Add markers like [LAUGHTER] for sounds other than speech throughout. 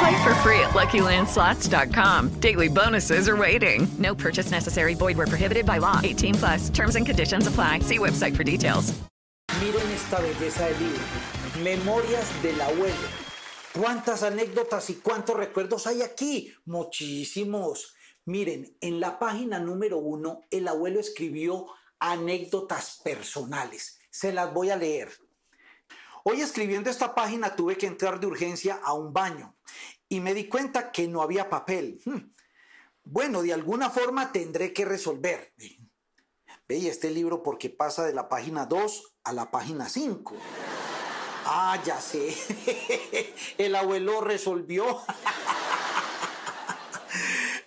Play for free at LuckyLandSlots.com. Daily bonuses are waiting. No purchase necessary. Void where prohibited by law. 18 plus. Terms and conditions apply. See website for details. Miren esta belleza de libro. Memorias del abuelo. ¿Cuántas anécdotas y cuántos recuerdos hay aquí? Muchísimos. Miren, en la página número uno, el abuelo escribió anécdotas personales. Se las voy a leer. Hoy escribiendo esta página tuve que entrar de urgencia a un baño y me di cuenta que no había papel. Hmm. Bueno, de alguna forma tendré que resolver. Veía este libro porque pasa de la página 2 a la página 5. Ah, ya sé. [LAUGHS] El abuelo resolvió. [LAUGHS]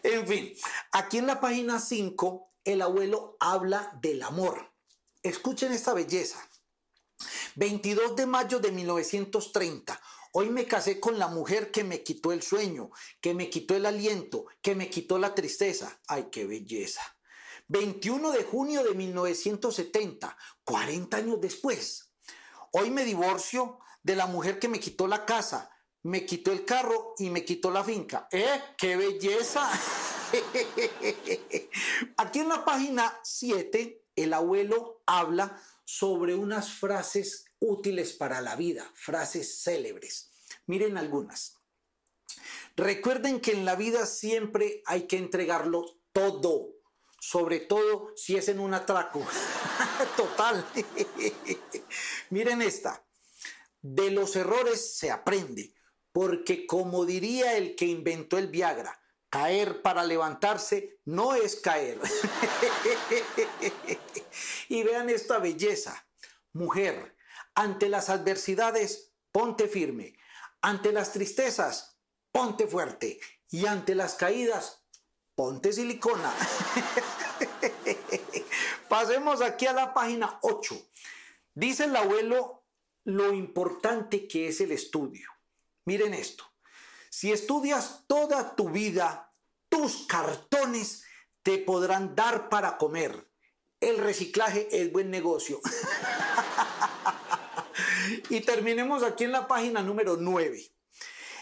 En fin, aquí en la página 5, el abuelo habla del amor. Escuchen esta belleza. 22 de mayo de 1930. Hoy me casé con la mujer que me quitó el sueño, que me quitó el aliento, que me quitó la tristeza. ¡Ay, qué belleza! 21 de junio de 1970, 40 años después. Hoy me divorcio de la mujer que me quitó la casa, me quitó el carro y me quitó la finca. ¡Eh! ¡Qué belleza! [LAUGHS] Aquí en la página 7, el abuelo habla sobre unas frases útiles para la vida, frases célebres. Miren algunas. Recuerden que en la vida siempre hay que entregarlo todo, sobre todo si es en un atraco. [LAUGHS] Total. [LAUGHS] Miren esta. De los errores se aprende, porque como diría el que inventó el Viagra, caer para levantarse no es caer. [LAUGHS] y vean esta belleza. Mujer, ante las adversidades, ponte firme. Ante las tristezas, ponte fuerte. Y ante las caídas, ponte silicona. [LAUGHS] Pasemos aquí a la página 8. Dice el abuelo lo importante que es el estudio. Miren esto. Si estudias toda tu vida, tus cartones te podrán dar para comer. El reciclaje es buen negocio. [LAUGHS] y terminemos aquí en la página número 9.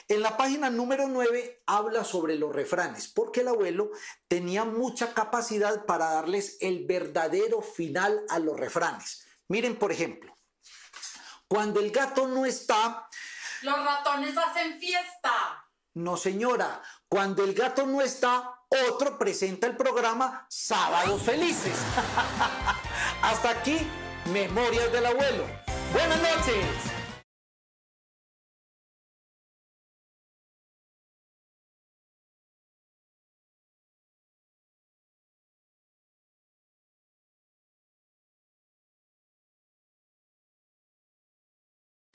En la página número 9 habla sobre los refranes, porque el abuelo tenía mucha capacidad para darles el verdadero final a los refranes. Miren, por ejemplo, cuando el gato no está... Los ratones hacen fiesta. No, señora, cuando el gato no está, otro presenta el programa Sábados Felices. [LAUGHS] Hasta aquí, Memorias del Abuelo. Buenas noches.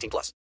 18 plus.